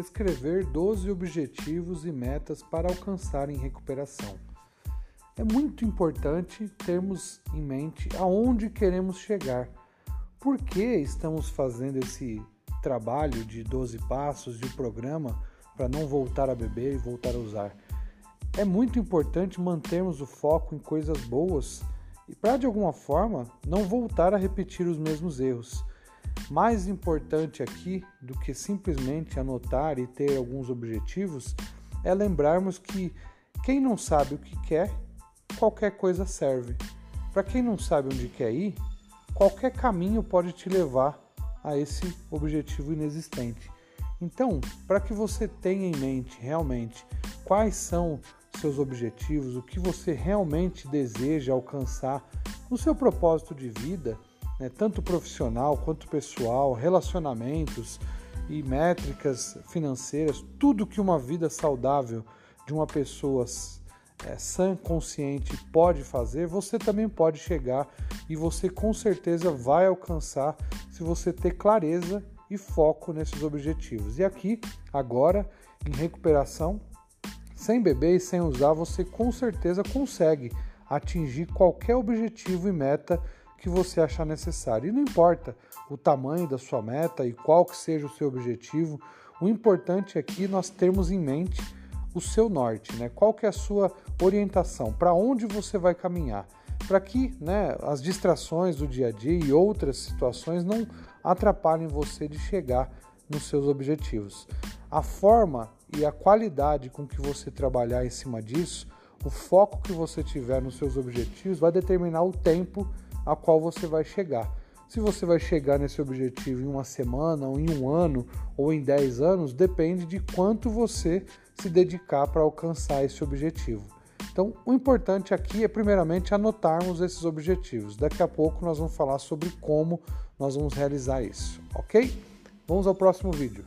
escrever 12 objetivos e metas para alcançar em recuperação. É muito importante termos em mente aonde queremos chegar. Por que estamos fazendo esse trabalho de 12 passos de programa para não voltar a beber e voltar a usar? É muito importante mantermos o foco em coisas boas e para de alguma forma não voltar a repetir os mesmos erros. Mais importante aqui do que simplesmente anotar e ter alguns objetivos é lembrarmos que quem não sabe o que quer, qualquer coisa serve. Para quem não sabe onde quer ir, qualquer caminho pode te levar a esse objetivo inexistente. Então, para que você tenha em mente realmente quais são seus objetivos, o que você realmente deseja alcançar no seu propósito de vida, né, tanto profissional quanto pessoal, relacionamentos e métricas financeiras, tudo que uma vida saudável de uma pessoa é, sã, consciente pode fazer, você também pode chegar e você com certeza vai alcançar se você ter clareza e foco nesses objetivos. E aqui, agora, em recuperação, sem beber e sem usar, você com certeza consegue atingir qualquer objetivo e meta que você achar necessário. E não importa o tamanho da sua meta e qual que seja o seu objetivo, o importante aqui é nós termos em mente o seu norte, né? Qual que é a sua orientação? Para onde você vai caminhar? Para que né, as distrações do dia a dia e outras situações não atrapalhem você de chegar nos seus objetivos. A forma e a qualidade com que você trabalhar em cima disso, o foco que você tiver nos seus objetivos vai determinar o tempo a qual você vai chegar. Se você vai chegar nesse objetivo em uma semana, ou em um ano, ou em 10 anos, depende de quanto você se dedicar para alcançar esse objetivo. Então, o importante aqui é, primeiramente, anotarmos esses objetivos. Daqui a pouco nós vamos falar sobre como nós vamos realizar isso, ok? Vamos ao próximo vídeo.